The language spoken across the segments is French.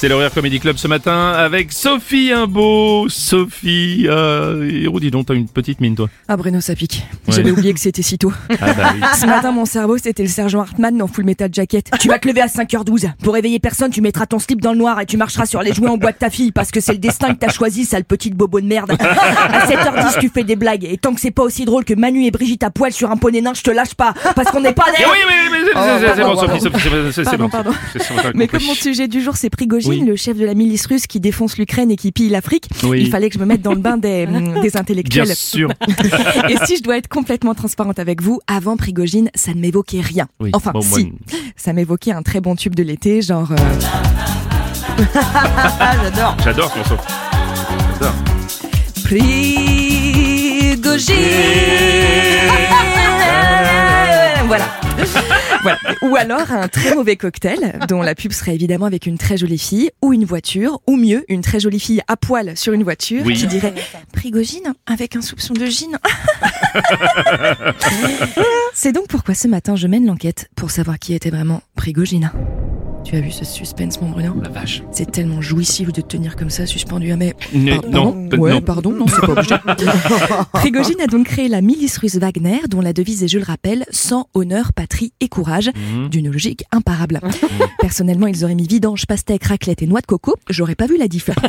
C'est le Rire Comedy Club ce matin avec Sophie Imbeau. Sophie, euh, oh, dis donc, t'as une petite mine toi. Ah Bruno ça pique. Ouais. J'avais oublié que c'était si tôt. Ah bah oui. Ce matin mon cerveau c'était le sergent Hartman dans Full Metal Jacket. Tu vas te lever à 5h12. Pour réveiller personne tu mettras ton slip dans le noir et tu marcheras sur les jouets en bois de ta fille parce que c'est le destin que t'as choisi sale petite bobo de merde. À 7h10 tu fais des blagues et tant que c'est pas aussi drôle que Manu et Brigitte à poil sur un poney nain je te lâche pas parce qu'on n'est pas des... Eh oui, mais c'est- Oh, c'est bon, Sophie, c'est- Pardon, bon. pardon. Mais comme mon sujet du jour c'est Prigogine, Oui. le chef de la milice russe qui défonce l'Ukraine et qui pille l'Afrique, Oui. il fallait que je me mette dans le bain des, des intellectuels. Bien sûr. Et si je dois être complètement transparente avec vous, avant Prigogine, ça ne m'évoquait rien. Oui. Enfin, Bon, moi, si, ça m'évoquait un très bon tube de l'été, genre... euh, J'adore. J'adore ce morceau. J'adore. Prigogine Voilà. Ou alors un très mauvais cocktail, dont la pub serait évidemment avec une très jolie fille, ou une voiture, ou mieux, une très jolie fille à poil sur une voiture, Oui. qui dirait Prigogine avec un soupçon de gine. C'est donc pourquoi ce matin je mène l'enquête pour savoir qui était vraiment Prigogine. Tu as vu ce suspense, mon Bruno La vache. C'est tellement jouissif de te tenir comme ça, suspendu à mes... Ne- Pardon non, ouais, non. pardon, non, c'est pas obligé. Prigogine a donc créé la milice russe Wagner, dont la devise est, je le rappelle, sans honneur, patrie et courage, Mhm. d'une logique imparable. Personnellement, ils auraient mis vidange, pastèque, raclette et noix de coco, j'aurais pas vu la diff.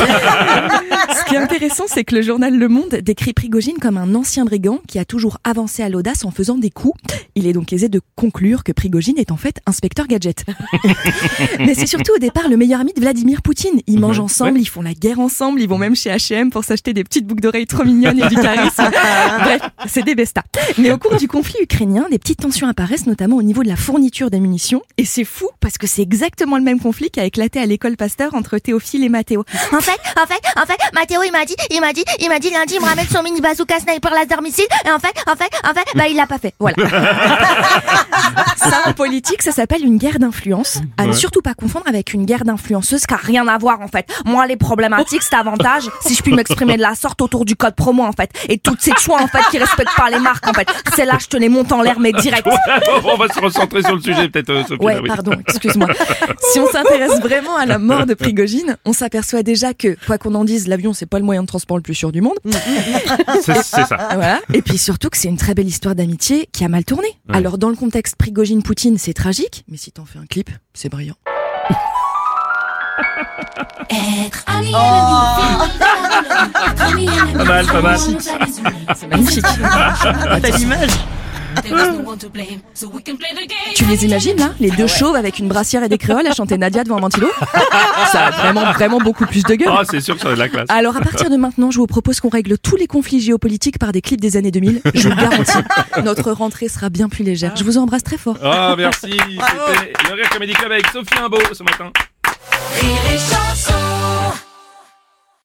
Ce qui est intéressant, c'est que le journal Le Monde décrit Prigogine comme un ancien brigand qui a toujours avancé à l'audace en faisant des coups. Il est donc aisé de conclure que Prigogine est en fait inspecteur gadget. Mais c'est surtout au départ le meilleur ami de Vladimir Poutine. Ils mangent Mhm, ensemble, ouais. ils font la guerre ensemble, ils vont même chez H&M pour s'acheter des petites boucles d'oreilles trop mignonnes et du charisme. Bref, c'est des bestas. Mais au cours du conflit ukrainien, des petites tensions apparaissent notamment au niveau de la fourniture des munitions. Et c'est fou parce que c'est exactement le même conflit qui a éclaté à l'école Pasteur entre Théophile et Mathéo. En fait, en fait, en fait, Mathéo, il m'a dit, il m'a dit, il m'a dit lundi, il me ramène son mini bazooka sniper laser missile, et en fait, en fait, en fait, bah, il l'a pas fait. Voilà. Ça, en politique, ça s'appelle une guerre d'influence. À ne Ouais. Surtout pas confondre avec une guerre d'influenceuse qui a rien à voir, en fait. Moi, les problématiques, c'est avantage, si je puis m'exprimer de la sorte autour du code promo, en fait. Et toutes ces choix, en fait, qui respectent pas les marques, en fait. C'est là, je te les monte en l'air, mais direct. On va se recentrer sur le sujet peut-être, euh. Ouais, là, oui. pardon, excuse-moi. Si on s'intéresse vraiment à la mort de Prigogine, on s'aperçoit déjà que, quoi qu'on en dise, l'avion, c'est pas le moyen de transport le plus sûr du monde. C'est c'est ça. Voilà. Et puis surtout que c'est une très belle histoire d'amitié qui a mal tourné. Ouais. Alors dans le contexte Prigogine-Poutine, c'est tragique, mais si t'en fais un clip, c'est brillant. Pas mal, pas mal. C'est magnifique. T'as l'image Tu les imagines là Les deux chauves avec une brassière et des créoles à chanter Nadia devant un ventilo Ça a vraiment, vraiment beaucoup plus de gueule. Ah, c'est sûr que ça a de la classe. Alors à partir de maintenant, je vous propose qu'on règle tous les conflits géopolitiques par des clips des années 2000. Je vous garantis. Notre rentrée sera bien plus légère. Je vous embrasse très fort. Ah, merci. C'était le Rire Comedy Club avec Sophie Imbeau ce matin. Rire et chanson.